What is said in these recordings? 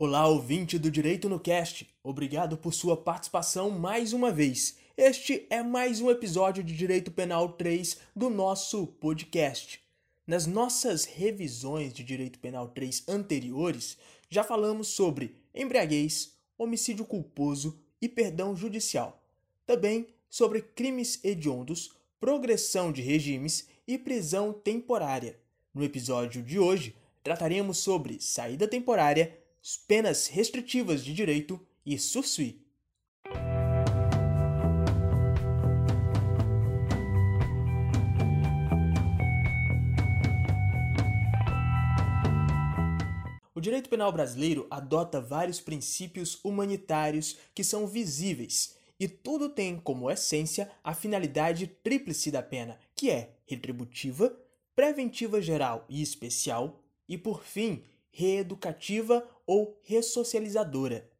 Olá, ouvinte do Direito no Cast. Obrigado por sua participação mais uma vez. Este é mais um episódio de Direito Penal 3 do nosso podcast. Nas nossas revisões de Direito Penal 3 anteriores, já falamos sobre embriaguez, homicídio culposo e perdão judicial. Também sobre crimes hediondos, progressão de regimes e prisão temporária. No episódio de hoje, trataremos sobre saída temporária, penas restritivas de direito e sursui. O direito penal brasileiro adota vários princípios humanitários que são visíveis, e tudo tem como essência a finalidade tríplice da pena, que é retributiva, preventiva geral e especial, e por fim, reeducativa ou ressocializadora.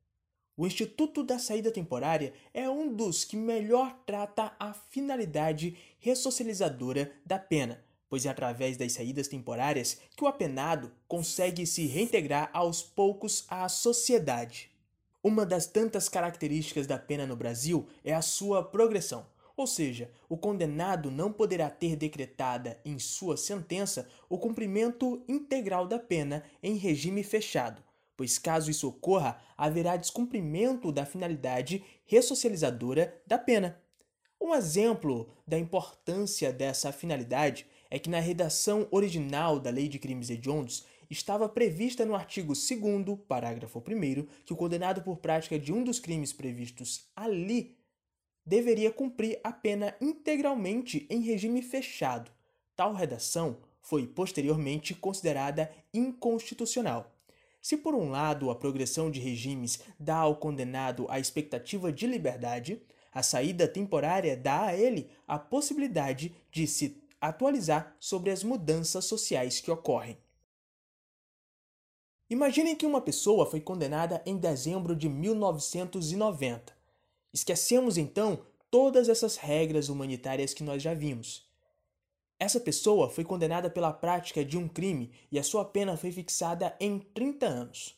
O Instituto da Saída Temporária é um dos que melhor trata a finalidade ressocializadora da pena, pois é através das saídas temporárias que o apenado consegue se reintegrar aos poucos à sociedade. Uma das tantas características da pena no Brasil é a sua progressão. Ou seja, o condenado não poderá ter decretada em sua sentença o cumprimento integral da pena em regime fechado, pois caso isso ocorra, haverá descumprimento da finalidade ressocializadora da pena. Um exemplo da importância dessa finalidade é que na redação original da Lei de Crimes Hediondos estava prevista no artigo 2 parágrafo 1 que o condenado por prática de um dos crimes previstos ali deveria cumprir a pena integralmente em regime fechado. Tal redação foi posteriormente considerada inconstitucional. Se, por um lado, a progressão de regimes dá ao condenado a expectativa de liberdade, a saída temporária dá a ele a possibilidade de se atualizar sobre as mudanças sociais que ocorrem. Imaginem que uma pessoa foi condenada em dezembro de 1990. Esquecemos então todas essas regras humanitárias que nós já vimos. Essa pessoa foi condenada pela prática de um crime e a sua pena foi fixada em 30 anos.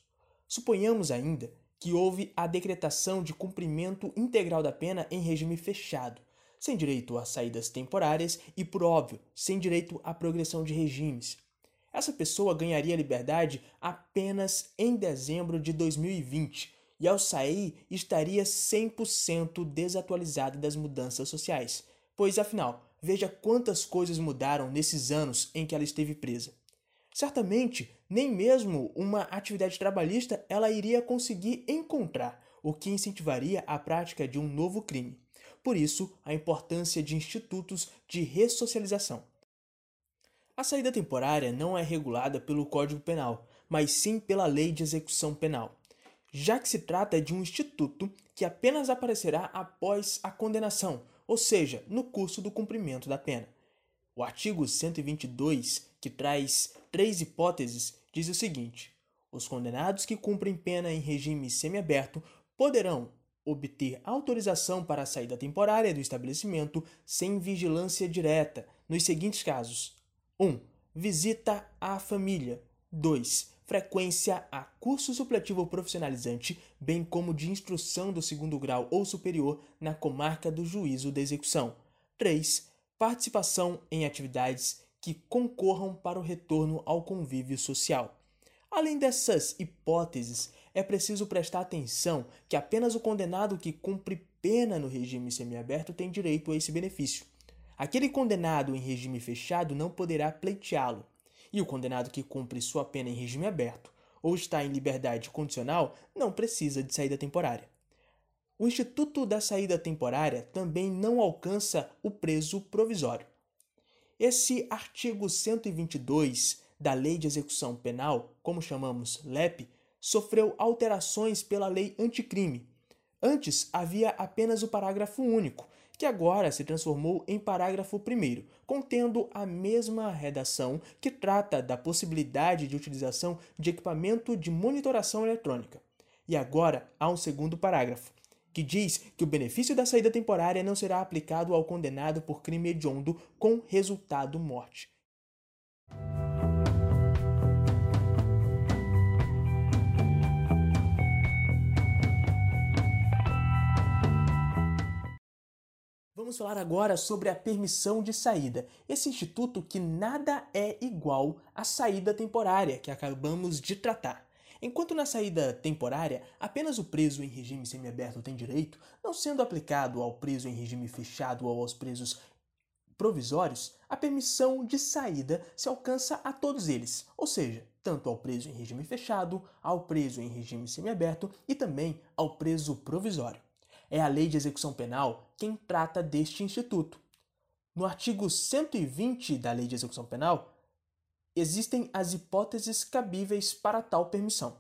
Suponhamos ainda que houve a decretação de cumprimento integral da pena em regime fechado, sem direito a saídas temporárias e, por óbvio, sem direito à progressão de regimes. Essa pessoa ganharia liberdade apenas em dezembro de 2020, e ao sair estaria 100% desatualizada das mudanças sociais. Pois afinal, veja quantas coisas mudaram nesses anos em que ela esteve presa. Certamente, nem mesmo uma atividade trabalhista ela iria conseguir encontrar, o que incentivaria a prática de um novo crime. Por isso, a importância de institutos de ressocialização. A saída temporária não é regulada pelo Código Penal, mas sim pela Lei de Execução Penal já que se trata de um instituto que apenas aparecerá após a condenação, ou seja, no curso do cumprimento da pena. O artigo 122, que traz três hipóteses, diz o seguinte: os condenados que cumprem pena em regime semiaberto poderão obter autorização para a saída temporária do estabelecimento sem vigilância direta nos seguintes casos: 1. Um, visita à família. 2 frequência a curso supletivo profissionalizante, bem como de instrução do segundo grau ou superior na comarca do juízo da execução. 3. Participação em atividades que concorram para o retorno ao convívio social. Além dessas hipóteses, é preciso prestar atenção que apenas o condenado que cumpre pena no regime semiaberto tem direito a esse benefício. Aquele condenado em regime fechado não poderá pleiteá-lo e o condenado que cumpre sua pena em regime aberto ou está em liberdade condicional não precisa de saída temporária. O Instituto da Saída Temporária também não alcança o preso provisório. Esse artigo 122 da Lei de Execução Penal, como chamamos LEP, sofreu alterações pela Lei Anticrime. Antes havia apenas o parágrafo único, que agora se transformou em parágrafo 1, contendo a mesma redação que trata da possibilidade de utilização de equipamento de monitoração eletrônica. E agora há um segundo parágrafo, que diz que o benefício da saída temporária não será aplicado ao condenado por crime hediondo com resultado morte. Vamos falar agora sobre a permissão de saída, esse instituto que nada é igual à saída temporária que acabamos de tratar. Enquanto na saída temporária apenas o preso em regime semiaberto tem direito, não sendo aplicado ao preso em regime fechado ou aos presos provisórios, a permissão de saída se alcança a todos eles, ou seja, tanto ao preso em regime fechado, ao preso em regime semiaberto e também ao preso provisório. É a Lei de Execução Penal quem trata deste instituto. No artigo 120 da Lei de Execução Penal, existem as hipóteses cabíveis para tal permissão.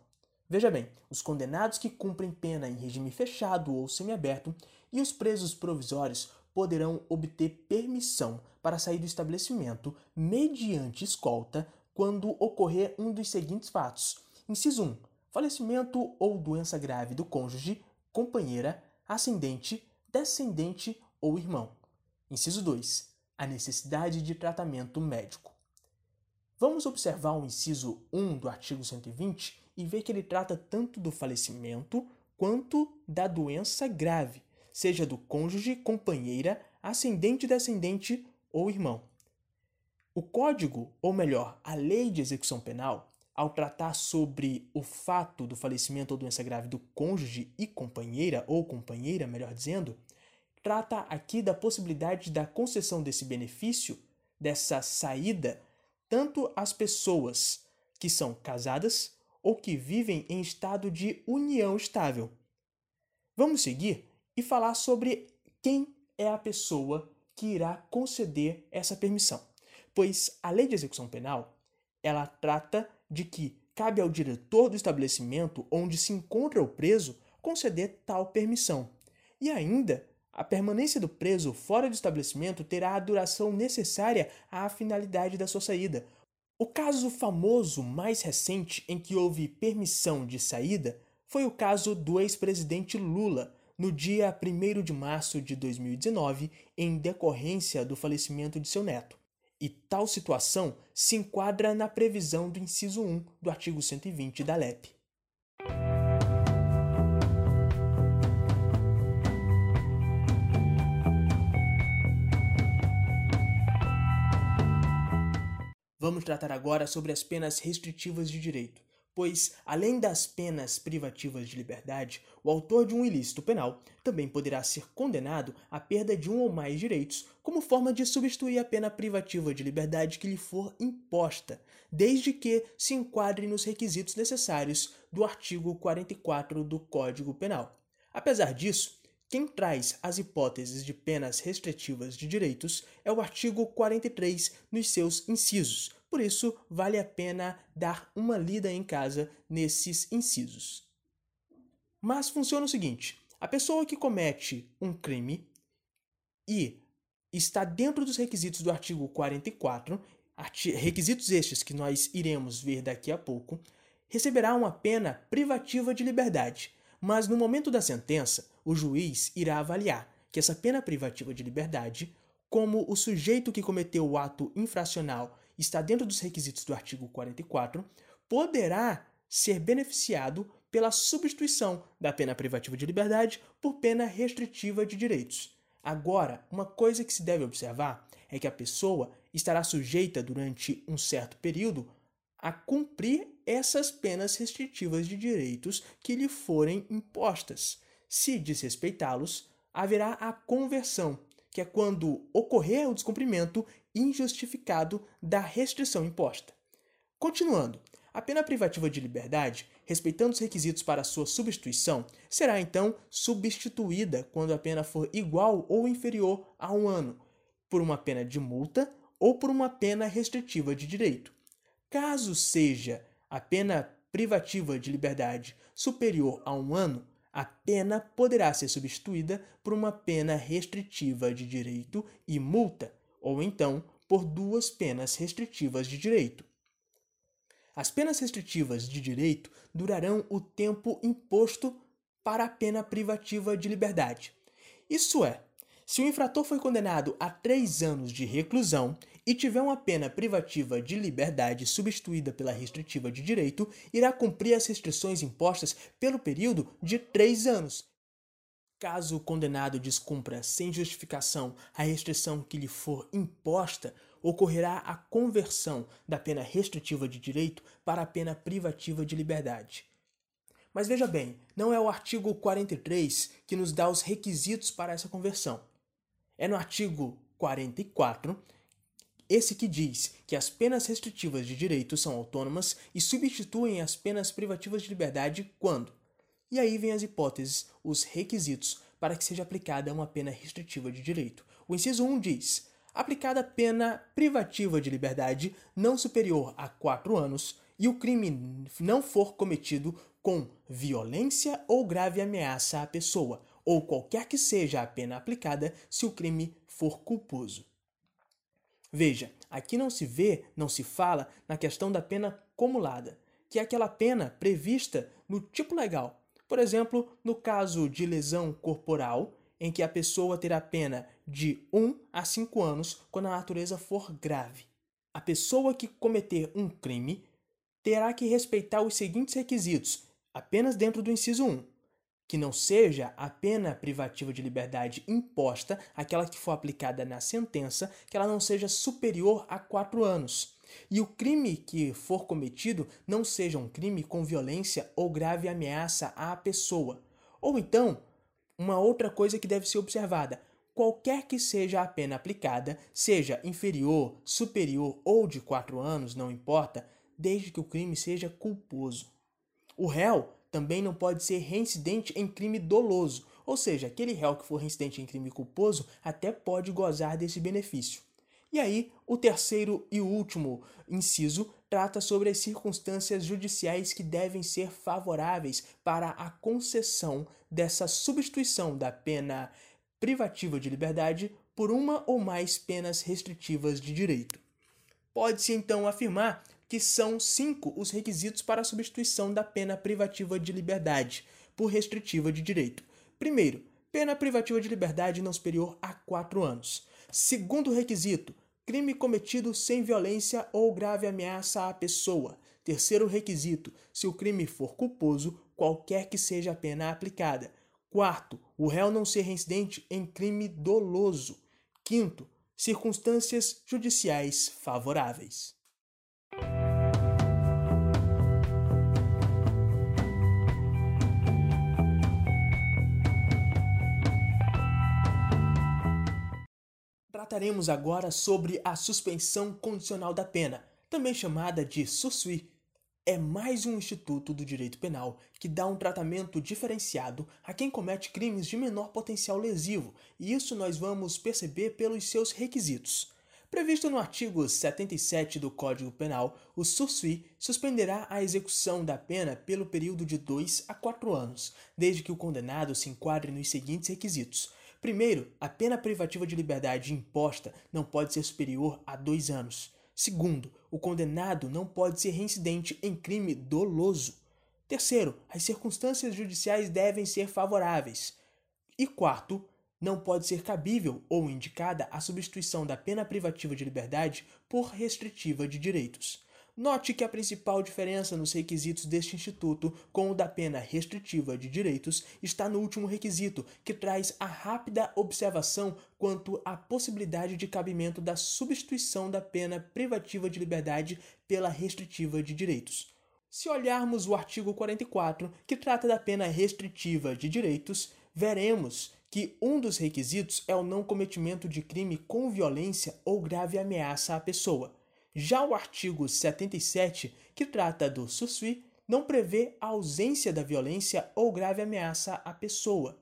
Veja bem, os condenados que cumprem pena em regime fechado ou semiaberto e os presos provisórios poderão obter permissão para sair do estabelecimento mediante escolta quando ocorrer um dos seguintes fatos. Inciso 1. Falecimento ou doença grave do cônjuge, companheira, ascendente, descendente ou irmão. Inciso 2. A necessidade de tratamento médico. Vamos observar o inciso 1 do artigo 120 e ver que ele trata tanto do falecimento quanto da doença grave, seja do cônjuge, companheira, ascendente, descendente ou irmão. O Código, ou melhor, a Lei de Execução Penal, ao tratar sobre o fato do falecimento ou doença grave do cônjuge e companheira, ou companheira, melhor dizendo, trata aqui da possibilidade da concessão desse benefício, dessa saída, tanto às pessoas que são casadas ou que vivem em estado de união estável. Vamos seguir e falar sobre quem é a pessoa que irá conceder essa permissão, pois a Lei de Execução Penal ela trata de que cabe ao diretor do estabelecimento onde se encontra o preso conceder tal permissão. E ainda, a permanência do preso fora do estabelecimento terá a duração necessária à finalidade da sua saída. O caso famoso mais recente em que houve permissão de saída foi o caso do ex-presidente Lula, no dia 1 de março de 2019, em decorrência do falecimento de seu neto. E tal situação se enquadra na previsão do inciso 1 do artigo 120 da LEP. Vamos tratar agora sobre as penas restritivas de direito pois, além das penas privativas de liberdade, o autor de um ilícito penal também poderá ser condenado à perda de um ou mais direitos, como forma de substituir a pena privativa de liberdade que lhe for imposta, desde que se enquadre nos requisitos necessários do artigo 44 do Código Penal. Apesar disso, quem traz as hipóteses de penas restritivas de direitos é o artigo 43 nos seus incisos, por isso, vale a pena dar uma lida em casa nesses incisos. Mas funciona o seguinte: a pessoa que comete um crime e está dentro dos requisitos do artigo 44, requisitos estes que nós iremos ver daqui a pouco, receberá uma pena privativa de liberdade. Mas no momento da sentença, o juiz irá avaliar que essa pena privativa de liberdade, como o sujeito que cometeu o ato infracional está dentro dos requisitos do artigo 44, poderá ser beneficiado pela substituição da pena privativa de liberdade por pena restritiva de direitos. Agora, uma coisa que se deve observar é que a pessoa estará sujeita durante um certo período a cumprir essas penas restritivas de direitos que lhe forem impostas. Se desrespeitá-los, haverá a conversão, que é quando ocorrer o descumprimento injustificado da restrição imposta. Continuando, a pena privativa de liberdade, respeitando os requisitos para sua substituição, será então substituída quando a pena for igual ou inferior a um ano, por uma pena de multa ou por uma pena restritiva de direito. Caso seja a pena privativa de liberdade superior a um ano, a pena poderá ser substituída por uma pena restritiva de direito e multa, ou então por duas penas restritivas de direito. As penas restritivas de direito durarão o tempo imposto para a pena privativa de liberdade. Isso é, se o infrator foi condenado a três anos de reclusão e tiver uma pena privativa de liberdade substituída pela restritiva de direito, irá cumprir as restrições impostas pelo período de três anos. Caso o condenado descumpra sem justificação a restrição que lhe for imposta, ocorrerá a conversão da pena restritiva de direito para a pena privativa de liberdade. Mas veja bem, não é o artigo 43 que nos dá os requisitos para essa conversão. É no artigo 44, esse que diz que as penas restritivas de direito são autônomas e substituem as penas privativas de liberdade quando. E aí vem as hipóteses, os requisitos para que seja aplicada uma pena restritiva de direito. O inciso 1 diz: aplicada pena privativa de liberdade não superior a 4 anos e o crime não for cometido com violência ou grave ameaça à pessoa, ou qualquer que seja a pena aplicada se o crime for culposo. Veja, aqui não se vê, não se fala na questão da pena acumulada, que é aquela pena prevista no tipo legal. Por exemplo, no caso de lesão corporal, em que a pessoa terá pena de 1 a 5 anos quando a natureza for grave. A pessoa que cometer um crime terá que respeitar os seguintes requisitos, apenas dentro do inciso 1. Que não seja a pena privativa de liberdade imposta, aquela que for aplicada na sentença, que ela não seja superior a 4 anos. E o crime que for cometido não seja um crime com violência ou grave ameaça à pessoa. Ou então, uma outra coisa que deve ser observada: qualquer que seja a pena aplicada, seja inferior, superior ou de 4 anos, não importa, desde que o crime seja culposo. O réu também não pode ser reincidente em crime doloso, ou seja, aquele réu que for reincidente em crime culposo até pode gozar desse benefício. E aí, o terceiro e último inciso trata sobre as circunstâncias judiciais que devem ser favoráveis para a concessão dessa substituição da pena privativa de liberdade por uma ou mais penas restritivas de direito. Pode-se então afirmar que são cinco os requisitos para a substituição da pena privativa de liberdade por restritiva de direito. Primeiro, pena privativa de liberdade não superior a quatro anos. Segundo requisito, crime cometido sem violência ou grave ameaça à pessoa. Terceiro requisito, se o crime for culposo, qualquer que seja a pena aplicada. Quarto, o réu não ser reincidente em crime doloso. Quinto, circunstâncias judiciais favoráveis. Trataremos agora sobre a suspensão condicional da pena, também chamada de SUSUI. É mais um instituto do direito penal que dá um tratamento diferenciado a quem comete crimes de menor potencial lesivo, e isso nós vamos perceber pelos seus requisitos. Previsto no artigo 77 do Código Penal, o SUSUI suspenderá a execução da pena pelo período de 2 a 4 anos, desde que o condenado se enquadre nos seguintes requisitos. Primeiro, a pena privativa de liberdade imposta não pode ser superior a 2 anos. Segundo, o condenado não pode ser reincidente em crime doloso. Terceiro, as circunstâncias judiciais devem ser favoráveis. E quarto, não pode ser cabível ou indicada a substituição da pena privativa de liberdade por restritiva de direitos. Note que a principal diferença nos requisitos deste instituto com o da pena restritiva de direitos está no último requisito, que traz a rápida observação quanto à possibilidade de cabimento da substituição da pena privativa de liberdade pela restritiva de direitos. Se olharmos o artigo 44, que trata da pena restritiva de direitos, veremos que um dos requisitos é o não cometimento de crime com violência ou grave ameaça à pessoa. Já o artigo 77, que trata do SUSUI, não prevê a ausência da violência ou grave ameaça à pessoa.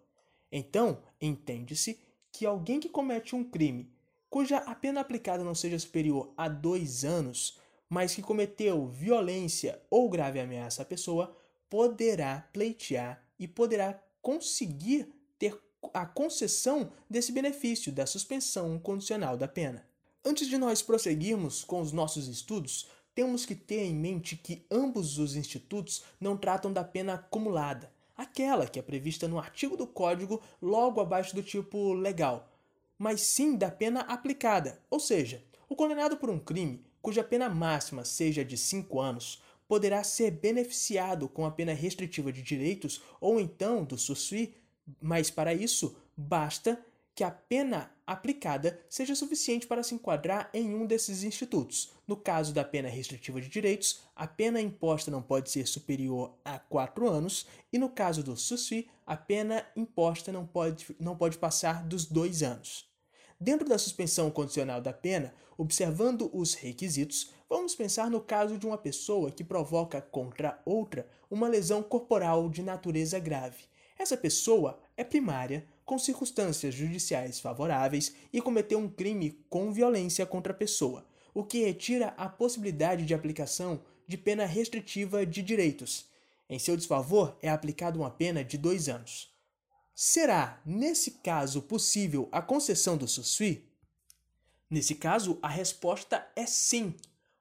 Então, entende-se que alguém que comete um crime cuja a pena aplicada não seja superior a dois anos, mas que cometeu violência ou grave ameaça à pessoa, poderá pleitear e poderá conseguir ter a concessão desse benefício da suspensão condicional da pena. Antes de nós prosseguirmos com os nossos estudos, temos que ter em mente que ambos os institutos não tratam da pena acumulada, aquela que é prevista no artigo do Código logo abaixo do tipo legal, mas sim da pena aplicada, ou seja, o condenado por um crime cuja pena máxima seja de 5 anos poderá ser beneficiado com a pena restritiva de direitos ou então do SUSI Mas para isso, basta que a pena aplicada seja suficiente para se enquadrar em um desses institutos. No caso da pena restritiva de direitos, a pena imposta não pode ser superior a 4 anos, e no caso do SUSFI, a pena imposta não pode, não pode passar dos 2 anos. Dentro da suspensão condicional da pena, observando os requisitos, vamos pensar no caso de uma pessoa que provoca contra outra uma lesão corporal de natureza grave. Essa pessoa é primária, com circunstâncias judiciais favoráveis e cometeu um crime com violência contra a pessoa, o que retira a possibilidade de aplicação de pena restritiva de direitos. Em seu desfavor, é aplicada uma pena de dois anos. Será, nesse caso, possível a concessão do SUSFI? Nesse caso, a resposta é sim.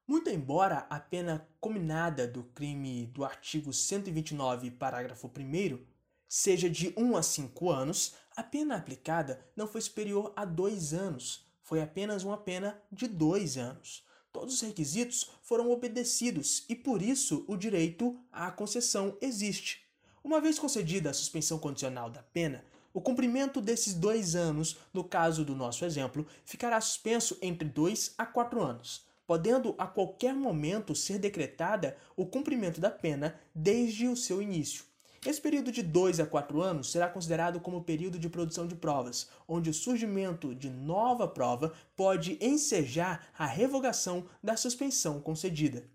Muito embora a pena combinada do crime do artigo 129, parágrafo 1 seja de 1 a 5 anos, a pena aplicada não foi superior a 2 anos, foi apenas uma pena de 2 anos. Todos os requisitos foram obedecidos e por isso o direito à concessão existe. Uma vez concedida a suspensão condicional da pena, o cumprimento desses dois anos, no caso do nosso exemplo, ficará suspenso entre 2 a 4 anos, podendo a qualquer momento ser decretada o cumprimento da pena desde o seu início. Esse período de 2 a 4 anos será considerado como período de produção de provas, onde o surgimento de nova prova pode ensejar a revogação da suspensão concedida.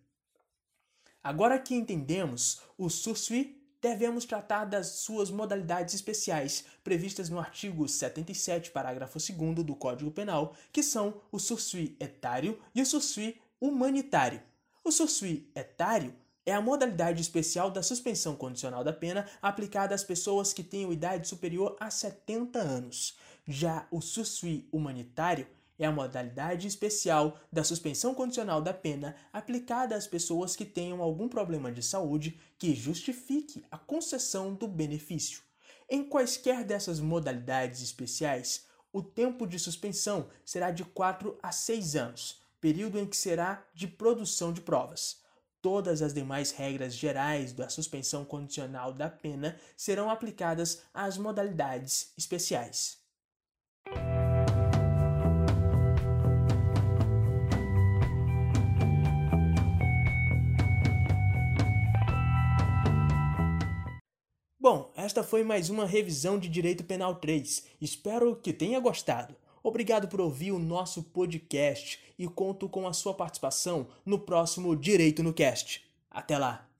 Agora que entendemos o SUSFI, devemos tratar das suas modalidades especiais previstas no artigo 77, parágrafo 2 do Código Penal, que são o SUSFI etário e o SUSFI humanitário. O SUSFI etário é a modalidade especial da suspensão condicional da pena aplicada às pessoas que tenham idade superior a 70 anos. Já o SUSFI humanitário é a modalidade especial da suspensão condicional da pena aplicada às pessoas que tenham algum problema de saúde que justifique a concessão do benefício. Em quaisquer dessas modalidades especiais, o tempo de suspensão será de 4 a 6 anos, período em que será de produção de provas. Todas as demais regras gerais da suspensão condicional da pena serão aplicadas às modalidades especiais. Bom, esta foi mais uma revisão de Direito Penal 3. Espero que tenha gostado. Obrigado por ouvir o nosso podcast e conto com a sua participação no próximo Direito no Cast. Até lá!